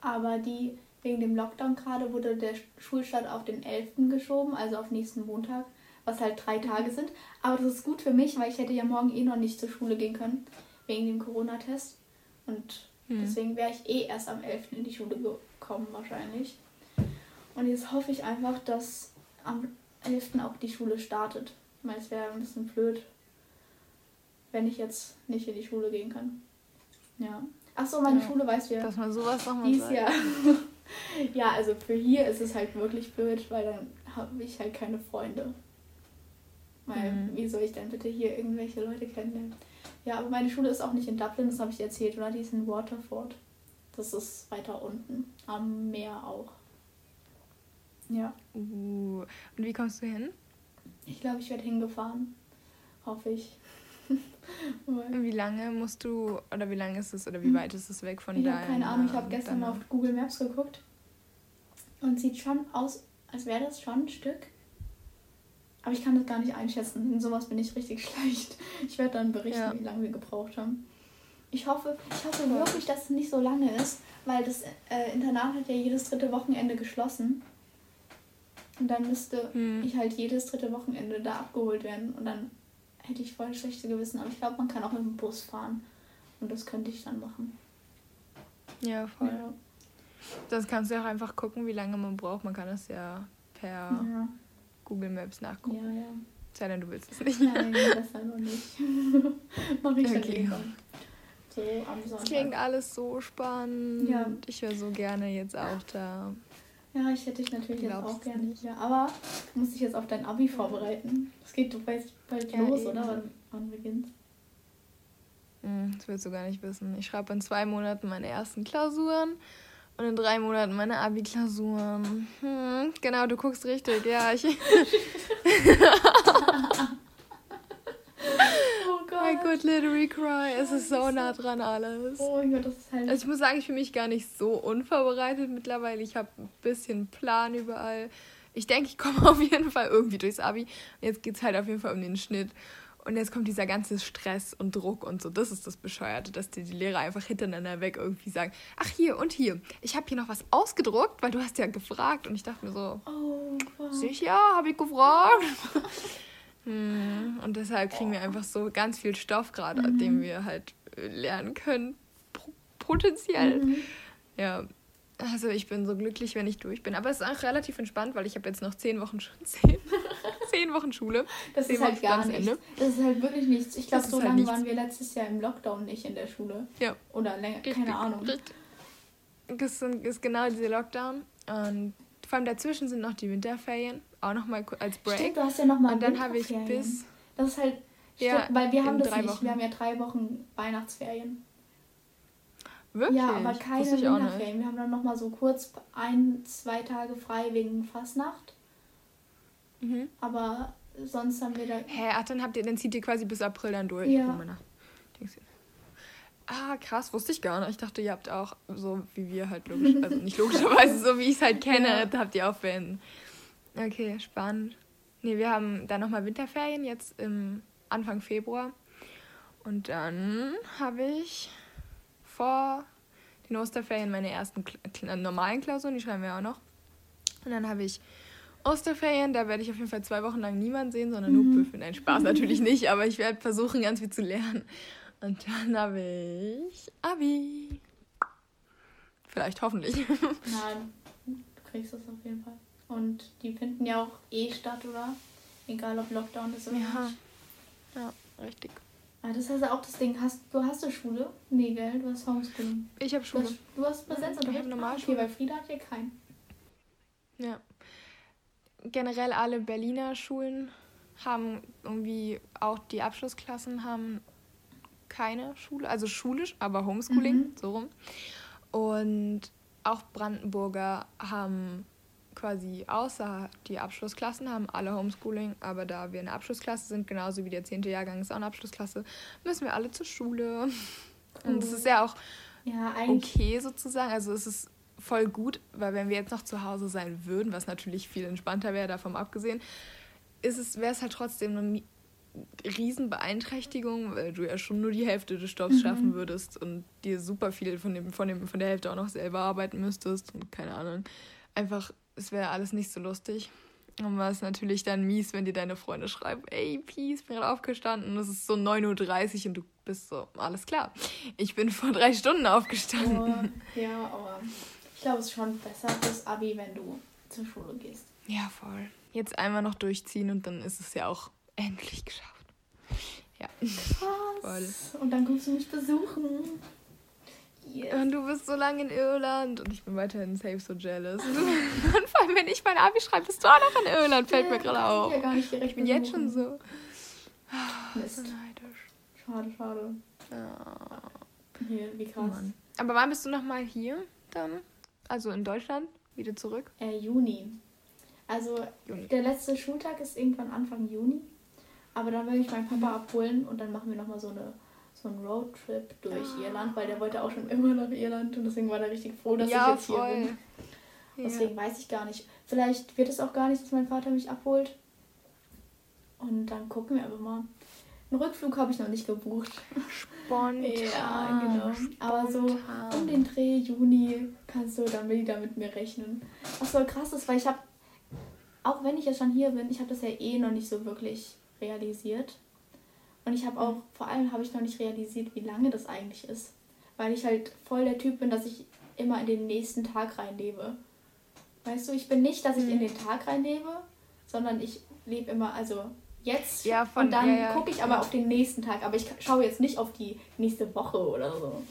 Aber die, wegen dem Lockdown gerade, wurde der Schulstart auf den 11. geschoben, also auf nächsten Montag, was halt drei Tage sind. Aber das ist gut für mich, weil ich hätte ja morgen eh noch nicht zur Schule gehen können, wegen dem Corona-Test. Und hm. deswegen wäre ich eh erst am 11. in die Schule gekommen wahrscheinlich. Und jetzt hoffe ich einfach, dass am 11. auch die Schule startet. Weil es wäre ein bisschen blöd, wenn ich jetzt nicht in die Schule gehen kann. Ja. Achso, meine ja, Schule weiß ja. Dass man sowas noch mal dies Jahr. ja, also für hier ist es halt wirklich blöd, weil dann habe ich halt keine Freunde. Weil, Mhm. wie soll ich denn bitte hier irgendwelche Leute kennenlernen? Ja, aber meine Schule ist auch nicht in Dublin, das habe ich erzählt, oder? Die ist in Waterford. Das ist weiter unten. Am Meer auch. Ja. Uh. Und wie kommst du hin? Ich glaube, ich werde hingefahren. Hoffe ich. Wie lange musst du, oder wie lange ist es, oder wie weit ist es weg von ich deinem... habe keine Ahnung, ich habe gestern mal auf Google Maps geguckt. Und sieht schon aus, als wäre das schon ein Stück. Aber ich kann das gar nicht einschätzen. In sowas bin ich richtig schlecht. Ich werde dann berichten, Ja. wie lange wir gebraucht haben. Ich hoffe, ich hoffe wirklich, dass es nicht so lange ist, weil das äh, Internat hat ja jedes dritte Wochenende geschlossen. Und dann müsste Hm. ich halt jedes dritte Wochenende da abgeholt werden. Und dann hätte ich voll schlechte Gewissen. Aber ich glaube, man kann auch mit dem Bus fahren. Und das könnte ich dann machen. Ja, voll. Ja. Sonst kannst du auch einfach gucken, wie lange man braucht. Man kann das ja per Ja, Google Maps nachgucken. ja, ja. Sei denn, du willst es nicht. Nein, besser noch nicht. Mach ich dann Okay. irgendwann. So am Das Sonntag. klingt alles so spannend. Ja. Ich wäre so gerne jetzt auch da. Ja, ich hätte dich natürlich jetzt auch gerne nicht? hier. Aber du musst dich jetzt auf dein Abi vorbereiten. Das geht doch bald, bald Ja, los, eben. oder? Wann, wann beginnt Hm, Das willst du gar nicht wissen. Ich schreibe in zwei Monaten meine ersten Klausuren und in drei Monaten meine Abi-Klausuren. Hm, genau, du guckst richtig. Ja, ich. Oh. My good literary cry. Es ist so nah dran alles. Oh mein Gott, das ist halt. Also ich muss sagen, ich fühle mich gar nicht so unvorbereitet mittlerweile. Ich habe ein bisschen Plan überall. Ich denke, ich komme auf jeden Fall irgendwie durchs Abi. Jetzt geht es halt auf jeden Fall um den Schnitt. Und jetzt kommt dieser ganze Stress und Druck und so. Das ist das Bescheuerte, dass dir die Lehrer einfach hintereinander weg irgendwie sagen, ach hier und hier, ich habe hier noch was ausgedruckt, weil du hast ja gefragt. Und ich dachte mir so, oh, fuck. sicher, habe ich gefragt. Hm, Und deshalb kriegen wir einfach so ganz viel Stoff gerade, den wir halt äh, lernen können. Potenziell. Mhm. Ja, also ich bin so glücklich, wenn ich durch bin. Aber es ist auch relativ entspannt, weil ich habe jetzt noch zehn Wochen, zehn, zehn Wochen Schule. Das Zehn ist halt Wochen gar nichts. Das ist halt wirklich nichts. Ich glaube, so halt lange nichts. waren wir letztes Jahr im Lockdown nicht in der Schule. Ja, Oder länger, richtig, keine Ahnung. Richtig. Das ist genau dieser Lockdown. Und vor allem dazwischen sind noch die Winterferien. Auch nochmal als Break. Stimmt, du hast ja nochmal Und dann habe ich bis. Das ist halt. Ja, Stimmt, weil wir haben das drei nicht. Wochen. Wir haben ja drei Wochen Weihnachtsferien. Wirklich? Ja, aber keine. Winterferien. Wir haben dann nochmal so kurz ein, zwei Tage frei wegen Fastnacht. Mhm. Aber sonst haben wir da. Hä, ach, dann habt ihr, dann zieht ihr quasi bis April dann durch. Ja. Oh. Ah, krass, wusste ich gar nicht. Ich dachte, ihr habt auch so wie wir halt logisch, also nicht logischerweise, so wie ich es halt kenne, Ja. da habt ihr auch Ferien. Okay, spannend. Nee, wir haben dann nochmal Winterferien jetzt im Anfang Februar. Und dann habe ich vor den Osterferien meine ersten Kla- normalen Klausuren, die schreiben wir auch noch. Und dann habe ich Osterferien, da werde ich auf jeden Fall zwei Wochen lang niemanden sehen, sondern nur Büffel. Nein, Spaß natürlich nicht, aber ich werde versuchen, ganz viel zu lernen. Und dann habe ich Abi. Vielleicht, hoffentlich. Nein, du kriegst das auf jeden Fall. Und die finden ja auch eh statt, oder? Egal ob Lockdown ist oder Ja. nicht. Ja, richtig. Ah, das heißt ja auch das Ding. Hast, du hast du Schule? Nee, gell? Du hast Homeschooling. Ich habe Du Schule. hast, du hast Präsenzunterricht? Ich hab Ah. Okay, weil Frieda hat ja keinen. Ja. Generell alle Berliner Schulen haben irgendwie auch die Abschlussklassen haben keine Schule, also schulisch, aber Homeschooling, Mhm. so rum. Und auch Brandenburger haben quasi außer die Abschlussklassen haben alle Homeschooling, aber da wir eine Abschlussklasse sind, genauso wie der 10. Jahrgang ist auch eine Abschlussklasse, müssen wir alle zur Schule. Und Cool. ist ja auch Ja, okay sozusagen. Also es ist voll gut, weil wenn wir jetzt noch zu Hause sein würden, was natürlich viel entspannter wäre, davon abgesehen, ist es, wäre es halt trotzdem eine Riesenbeeinträchtigung, weil du ja schon nur die Hälfte des Stoffs Mhm. schaffen würdest und dir super viel von, dem, von, dem, von der Hälfte auch noch selber arbeiten müsstest und keine Ahnung. Einfach, es wäre alles nicht so lustig. Und war es natürlich dann mies, wenn dir deine Freunde schreiben, ey, Peace, bin gerade aufgestanden und es ist so 9.30 Uhr und du bist so, alles klar. Ich bin vor drei Stunden aufgestanden. Oh, ja, aber ich glaube, es ist schon besser fürs Abi, wenn du zur Schule gehst. Ja, voll. Jetzt einmal noch durchziehen und dann ist es ja auch endlich geschafft. Ja. Was? Voll. Und dann kommst du mich besuchen. Yes. Und du bist so lange in Irland und ich bin weiterhin safe so jealous. Und vor allem, wenn ich mein Abi schreibe, bist du auch noch in Irland, fällt mir gerade auf. Ja, gar nicht direkt Ich bin jetzt schon so. Mist. neidisch. Schade, schade. Ja. Hier, wie krass. Mann. Aber wann bist du nochmal hier dann? Also in Deutschland? Wieder zurück? Äh, Juni. Also Juni. der letzte Schultag ist irgendwann Anfang Juni. Aber dann will ich meinen Papa abholen und dann machen wir nochmal so, eine, so einen Roadtrip durch Ah. Irland, weil der wollte auch schon immer nach Irland und deswegen war er richtig froh, dass ja, ich jetzt hier voll. bin. Ja. Deswegen weiß ich gar nicht. Vielleicht wird es auch gar nicht, dass mein Vater mich abholt. Und dann gucken wir einfach mal. Einen Rückflug habe ich noch nicht gebucht. Spontan. Ja, genau. Aber so Spontan. um den Dreh Juni kannst du dann wieder mit mir rechnen. Was voll krass ist, weil ich habe, auch wenn ich jetzt schon hier bin, ich habe das ja eh noch nicht so wirklich realisiert. Und ich habe auch, vor allem habe ich noch nicht realisiert, wie lange das eigentlich ist. Weil ich halt voll der Typ bin, dass ich immer in den nächsten Tag reinlebe. Weißt du, ich bin nicht, dass ich in den Tag reinlebe, sondern ich lebe immer, also jetzt Ja, von- und dann ja, ja, gucke ich aber auf den nächsten Tag. Aber ich schaue jetzt nicht auf die nächste Woche oder so.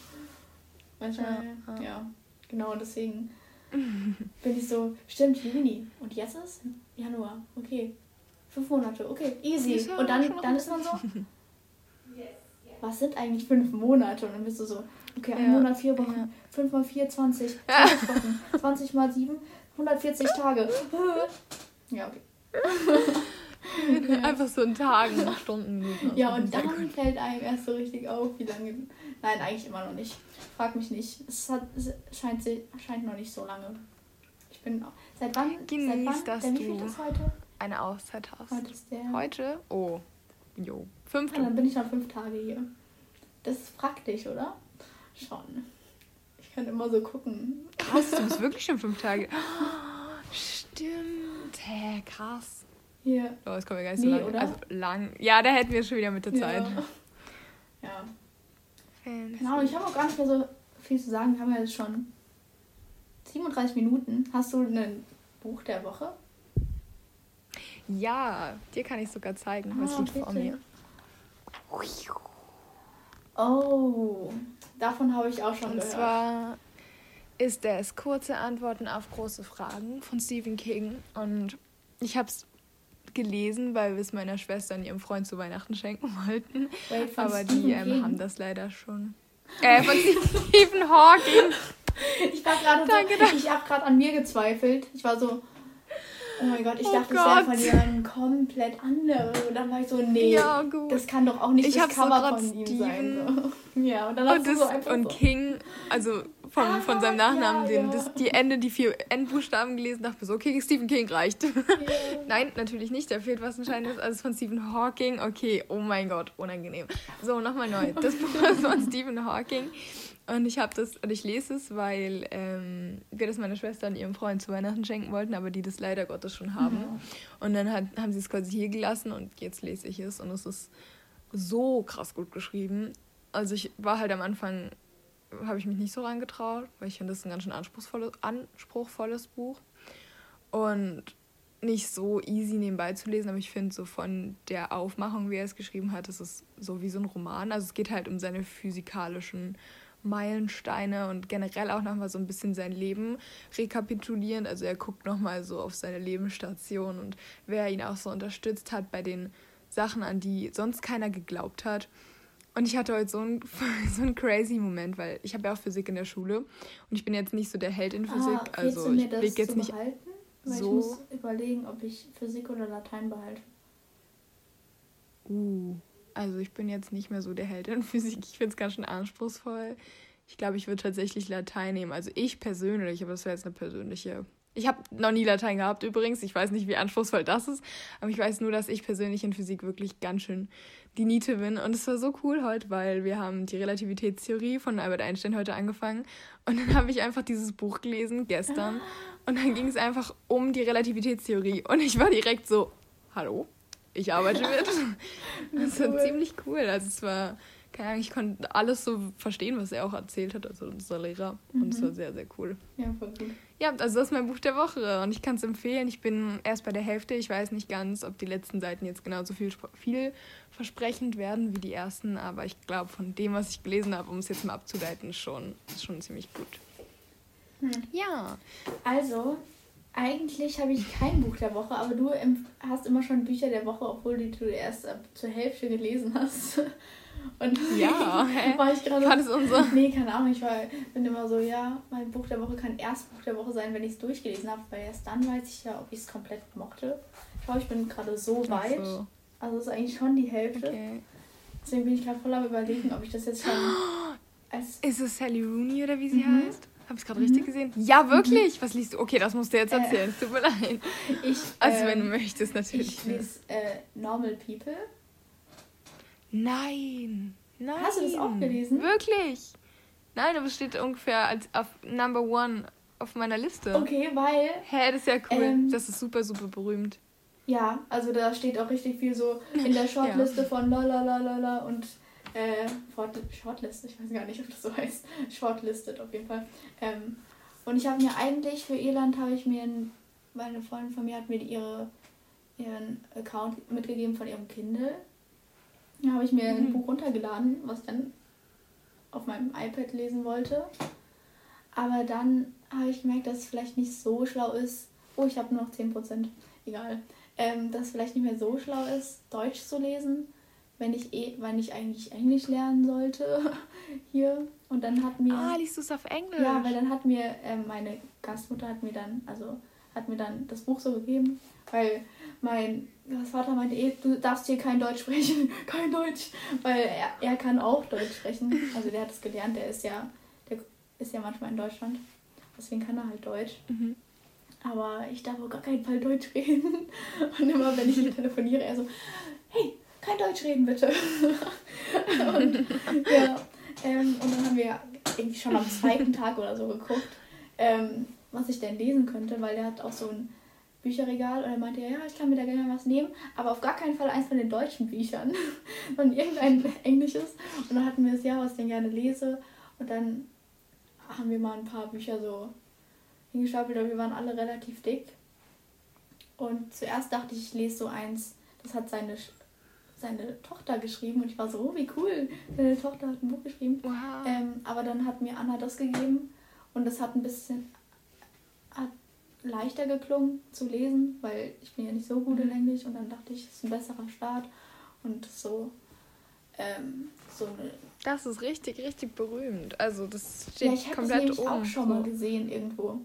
Manchmal, Ja, genau, deswegen bin ich so, stimmt, Juni. Und jetzt ist Januar, okay. Fünf Monate, okay, easy. Und dann, dann ist man so, was sind eigentlich fünf Monate? Und dann bist du so, okay, ein Ja, Monat, vier Wochen, ja. fünf mal vier, 20, Ja. 20 Wochen, 20 mal sieben, 140 Tage. Ja, okay. Einfach so in Tagen, Stunden, Minuten. Ja, und dann gut. fällt einem erst so richtig auf, wie lange. Nein, eigentlich immer noch nicht. Frag mich nicht. Es, hat, es scheint, scheint noch nicht so lange. Ich bin. auch- Seit wann? Genieß seit wann? das, der wievielte du. ist heute? eine Auszeit hast. Heute ist der. Heute? Oh. Jo. Fünfte. Ja, dann bin ich noch fünf Tage hier. Das ist praktisch, oder? Schon. Ich kann immer so gucken. Krass, du bist wirklich schon fünf Tage. Stimmt. Hä, krass. Hier. Oh, das kommt mir gar nicht so Nee, lang. oder? Also lang. Ja, da hätten wir schon wieder mit der Ja. Zeit. Ja. Fancy. Genau, ich habe auch gar nicht mehr so viel zu sagen. Wir haben ja jetzt schon 37 Minuten. Hast du ein Buch der Woche? Ja, dir kann ich sogar zeigen, Ah, liegt vor mir. Oh, davon habe ich auch schon Und gehört. zwar ist es kurze Antworten auf große Fragen von Stephen King. Und ich habe es gelesen, weil wir es meiner Schwester und ihrem Freund zu Weihnachten schenken wollten. Aber Stephen die ähm, haben das leider schon. Äh, von Stephen Hawking. Ich war gerade Danke, so, ich habe gerade an mir gezweifelt. Ich war so, oh mein Gott, ich Oh dachte, ich wäre Gott. von jemandem komplett anderem. Und dann war ich so, nee, Ja, gut. das kann doch auch nicht Ich das so Cover grad von ihm Steven- sein. So. Ja, und dann Und, das, so einfach und so. King, also von, Ah, von seinem Nachnamen, ja, den, ja. Das, die Ende, die vier Endbuchstaben gelesen, dachte mir so, okay, Stephen King reicht. Ja. Nein, natürlich nicht, da fehlt was Entscheidendes. Also von Stephen Hawking, okay, oh mein Gott, unangenehm. So, nochmal neu. Das Buch ist von Stephen Hawking. Und ich habe das, und ich lese es, weil ähm, wir das meiner Schwester und ihrem Freund zu Weihnachten schenken wollten, aber die das leider Gottes schon haben. Und dann hat, haben sie es quasi hier gelassen und jetzt lese ich es und es ist so krass gut geschrieben. Also ich war halt am Anfang, habe ich mich nicht so reingetraut, weil ich finde, das ist ein ganz schön anspruchsvolles, anspruchsvolles Buch. Und nicht so easy nebenbei zu lesen, aber ich finde so von der Aufmachung, wie er es geschrieben hat, ist es so wie so ein Roman. Also es geht halt um seine physikalischen Meilensteine und generell auch nochmal so ein bisschen sein Leben rekapitulierend. Also er guckt nochmal so auf seine Lebensstation und wer ihn auch so unterstützt hat bei den Sachen, an die sonst keiner geglaubt hat. Und ich hatte heute so einen so einen crazy Moment, weil ich habe ja auch Physik in der Schule und ich bin jetzt nicht so der Held in Physik. Ah, also ich blick jetzt nicht behalten? Weil so- ich muss überlegen, ob ich Physik oder Latein behalte. Uh, also ich bin jetzt nicht mehr so der Held in Physik. Ich finde es ganz schön anspruchsvoll. Ich glaube, ich würde tatsächlich Latein nehmen. Also ich persönlich, aber das wäre jetzt eine persönliche. Ich habe noch nie Latein gehabt übrigens. Ich weiß nicht, wie anspruchsvoll das ist. Aber ich weiß nur, dass ich persönlich in Physik wirklich ganz schön die Niete bin. Und es war so cool heute, weil wir haben die Relativitätstheorie von Albert Einstein heute angefangen. Und dann habe ich einfach dieses Buch gelesen gestern. Und dann ging es einfach um die Relativitätstheorie. Und ich war direkt so, hallo, ich arbeite mit. Das war Cool. ziemlich cool. Also es war keine Ahnung, ich konnte alles so verstehen, was er auch erzählt hat, also unser Lehrer. Und es Mhm. war sehr, sehr cool. Ja, voll gut. Ja, also das ist mein Buch der Woche und ich kann es empfehlen. Ich bin erst bei der Hälfte. Ich weiß nicht ganz, ob die letzten Seiten jetzt genauso viel, viel versprechend werden wie die ersten, aber ich glaube, von dem, was ich gelesen habe, um es jetzt mal abzuleiten, ist schon, ist schon ziemlich gut. Hm. Ja. Also, eigentlich habe ich kein Buch der Woche, aber du hast immer schon Bücher der Woche, obwohl die du erst ab zur Hälfte gelesen hast. Und Ja, war ich gerade. War das unser? Nee, keine Ahnung. Ich war, bin immer so, ja, mein Buch der Woche kann erst Buch der Woche sein, wenn ich es durchgelesen habe, weil erst dann weiß ich ja, ob ich es komplett mochte. Ich glaube, ich bin gerade so weit. So, Also, es ist eigentlich schon die Hälfte. okay. Deswegen bin ich gerade voll am Überlegen, ob ich das jetzt schon als. Ist es Sally Rooney oder wie sie Mhm. heißt? Habe ich es gerade richtig gesehen? Ja, wirklich? Was liest du? Okay, das musst du jetzt Äh. erzählen. Es tut mir leid. Ich, Also, ähm, wenn du möchtest, natürlich. Ich lese äh, Normal People. Nein. Nein. Hast du das auch gelesen? Wirklich? Nein, aber es steht ungefähr als auf Number One auf meiner Liste. Okay, weil, Hä, das ist ja cool. Ähm, das ist super, super berühmt. ja, also da steht auch richtig viel so in der Shortliste von lalalala und äh, Shortlist, ich weiß gar nicht, ob das so heißt. Shortlisted auf jeden Fall. Ähm, und ich habe mir eigentlich für Irland, habe ich mir, ein, meine Freundin von mir hat mir ihre, ihren Account mitgegeben von ihrem Kindle. Da habe ich mir ein Mhm. Buch runtergeladen, was dann auf meinem iPad lesen wollte. Aber dann habe ich gemerkt, dass es vielleicht nicht so schlau ist. Oh, ich habe nur noch 10%. Egal. Ähm, dass es vielleicht nicht mehr so schlau ist, Deutsch zu lesen, wenn ich eh, wenn ich eigentlich Englisch lernen sollte hier. Und dann hat mir. Ah, liest du es auf Englisch? Ja, weil dann hat mir ähm, meine Gastmutter hat mir dann, also hat mir dann das Buch so gegeben, weil mein Vater meinte, eh, du darfst hier kein Deutsch sprechen, kein Deutsch, weil er, er kann auch Deutsch sprechen. Also der hat es gelernt, der ist ja, der ist ja manchmal in Deutschland, deswegen kann er halt Deutsch. Mhm. Aber ich darf auf gar keinen Fall Deutsch reden. Und immer wenn ich mit telefoniere, er so, hey, kein Deutsch reden bitte. und, ja, ähm, und dann haben wir irgendwie schon am zweiten Tag oder so geguckt, ähm, was ich denn lesen könnte, weil der hat auch so ein Bücherregal und er meinte, ja, ich kann mir da gerne was nehmen, aber auf gar keinen Fall eins von den deutschen Büchern, sondern irgendein englisches. Und dann hatten wir das ja, was ich denn gerne lese. Und dann haben wir mal ein paar Bücher so hingestapelt, aber wir waren alle relativ dick. Und zuerst dachte ich, ich lese so eins, das hat seine, seine Tochter geschrieben und ich war so, oh, wie cool, seine Tochter hat ein Buch geschrieben. Wow. Ähm, aber dann hat mir Anna das gegeben und das hat ein bisschen hat leichter geklungen zu lesen, weil ich bin ja nicht so gut in Englisch und dann dachte ich, es ist ein besserer Start und so, ähm, so eine Das ist richtig, richtig berühmt. Also das steht ja, ich habe das komplett nämlich oben. auch schon mal gesehen irgendwo.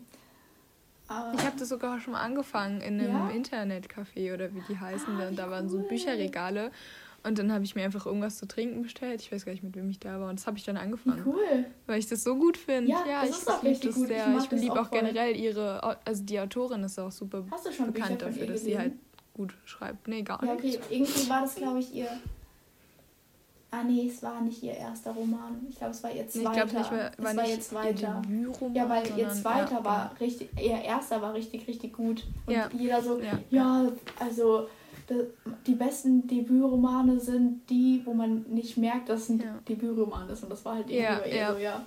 Aber Ich habe das sogar schon mal angefangen in einem Ja? Internetcafé oder wie die heißen. Ah, da, wie da waren so cool. Bücherregale. Und dann habe ich mir einfach irgendwas zu trinken bestellt. Ich weiß gar nicht, mit wem ich da war. Und das habe ich dann wie angefangen. cool. Weil ich das so gut finde. Ja, das ich ist auch lieb richtig das gut. Ich sehr. Ich, das liebe auch auch generell ihre, also die Autorin ist auch super bekannt Bücher dafür, dass sie halt gut schreibt. Nee, gar Ja, nicht. okay, irgendwie war das, glaube ich, ihr. Ah, nee, es war nicht ihr erster Roman. Ich glaube, es war ihr Nee, zweiter. ich glaube nicht, war, es war ihr zweiter. ihr Ja, weil ihr zweiter ja, war richtig, ihr erster war richtig, richtig gut. Und Ja. jeder so, Ja. ja, also die besten Debütromane sind die, wo man nicht merkt, dass es ein Ja. Debütroman ist. Und das war halt irgendwie Ja, ja. so, ja.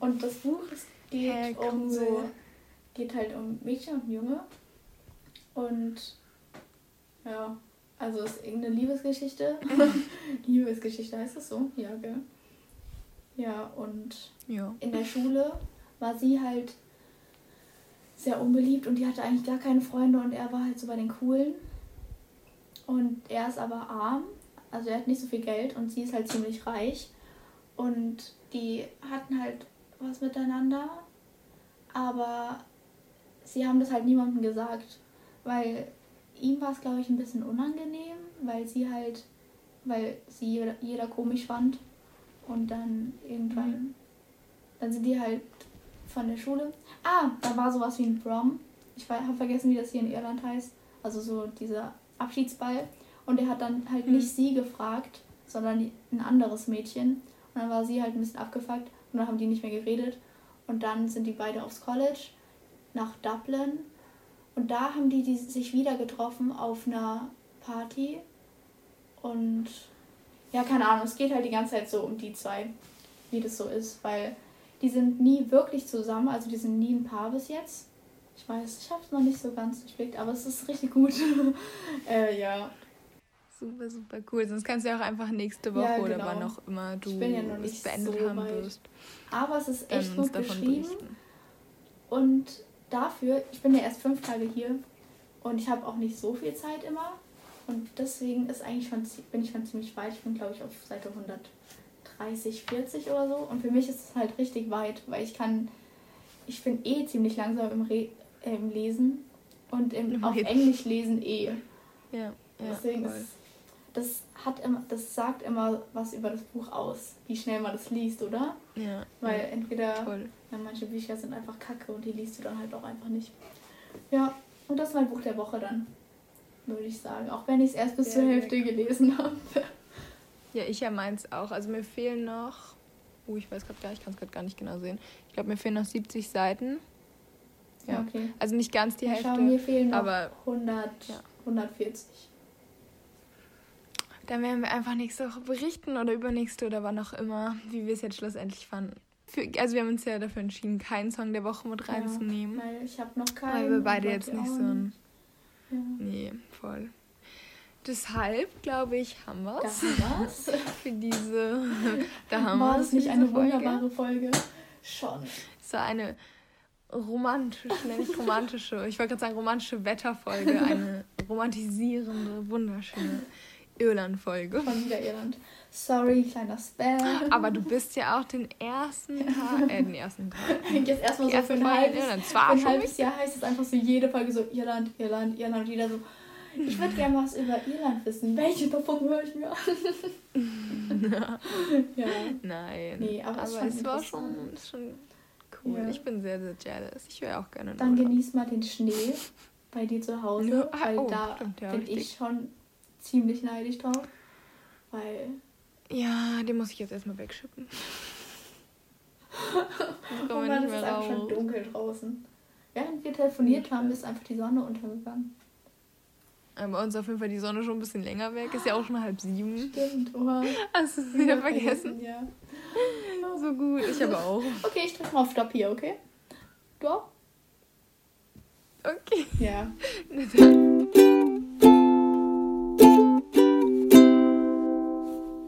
Und das Buch es geht Hä, um so, geht halt um Mädchen und Junge. Und ja, also es ist irgendeine Liebesgeschichte. Liebesgeschichte heißt das so? Ja, gell? Ja, und Ja. in der Schule war sie halt sehr unbeliebt und die hatte eigentlich gar keine Freunde und er war halt so bei den Coolen. Und er ist aber arm, also er hat nicht so viel Geld und sie ist halt ziemlich reich. Und die hatten halt was miteinander, aber sie haben das halt niemandem gesagt, weil ihm war es, glaube ich, ein bisschen unangenehm, weil sie halt, weil sie jeder, jeder komisch fand. Und dann irgendwann, dann sind die halt von der Schule. Ah, da war sowas wie ein Prom. Ich habe vergessen, wie das hier in Irland heißt. Also so dieser Abschiedsball. Und er hat dann halt Mhm. nicht sie gefragt, sondern ein anderes Mädchen. Und dann war sie halt ein bisschen abgefuckt und dann haben die nicht mehr geredet. Und dann sind die beide aufs College nach Dublin. Und da haben die, die sich wieder getroffen auf einer Party. Und ja, keine Ahnung, es geht halt die ganze Zeit so um die zwei, wie das so ist, weil die sind nie wirklich zusammen, also die sind nie ein Paar bis jetzt. Ich weiß, ich habe es noch nicht so ganz durchblickt, aber es ist richtig gut. äh, ja. Super, super cool. Sonst kannst du ja auch einfach nächste Woche Ja, oder genau. wann auch immer du Ich bin ja noch es nicht beendet so haben weit. wirst, Aber es ist echt gut geschrieben. berichten. Und dafür, ich bin ja erst fünf Tage hier und ich habe auch nicht so viel Zeit immer. Und deswegen ist eigentlich schon, bin ich schon ziemlich weit. Ich bin, glaube ich, auf Seite 130, 40 oder so. Und für mich ist es halt richtig weit, weil ich kann, ich bin eh ziemlich langsam im, Re äh, im Lesen und im, Im auf. Englisch lesen eh. Ja, ja Deswegen voll. ist, das hat immer, das sagt immer was über das Buch aus, wie schnell man das liest, oder? Ja, Weil ja, entweder voll. Ja, manche Bücher sind einfach kacke und die liest du dann halt auch einfach nicht. Ja, und das ist mein Buch der Woche dann, würde ich sagen. Auch wenn ich es erst bis Sehr zur Hälfte gelesen habe. Ja, ich ja meins auch. Also mir fehlen noch, oh, ich weiß gerade gar nicht, ich kann es gerade gar nicht genau sehen. Ich glaube, mir fehlen noch 70 Seiten. Ja. okay. Also nicht ganz die Schau, Hälfte, mir fehlen noch aber 100, ja. 140. dann werden wir einfach nächste Woche berichten oder übernächste oder wann auch immer, wie wir es jetzt schlussendlich fanden. Für, also wir haben uns ja dafür entschieden, keinen Song der Woche mit reinzunehmen. Ja, weil ich habe noch keinen. weil wir beide jetzt nicht so ein... Ja. Nee, voll. Deshalb, glaube ich, haben wir es für diese... da haben War es nicht eine Folge. wunderbare Folge? Schon. Es war eine romantische, nenne ich romantische, ich wollte gerade sagen romantische Wetterfolge, eine romantisierende, wunderschöne Irland-Folge. Von wieder Irland. Sorry, kleiner Spam. Aber du bist ja auch den ersten Tag, äh, den ersten Tag. Jetzt erstmal so für ein halbes, für ein halbes Jahr heißt es einfach so jede Folge so Irland, Irland, Irland. Und jeder so, ich würde gerne was über Irland wissen. Welche davon höre ich mir an? ja. Nein. Nee, aber schon es war schon, ist schon cool. Ja. Ich bin sehr, sehr jealous. Ich wäre auch gerne Dann genieß mal den Schnee bei dir zu Hause, Ja, weil oh, da stimmt, ja, bin richtig. ich schon ziemlich neidisch drauf. Weil Ja, den muss ich jetzt erstmal wegschippen. Oh Mann, es ist einfach schon dunkel draußen. Während wir telefoniert haben, ist einfach die Sonne untergegangen. Äh, Bei uns auf jeden Fall die Sonne schon ein bisschen länger weg. Ist ja auch schon halb sieben. Stimmt, oha. Hast du es wieder vergessen? Ja. So gut. Ich aber auch. Okay, ich drücke mal auf Stopp hier, okay? Du auch? Okay. Ja.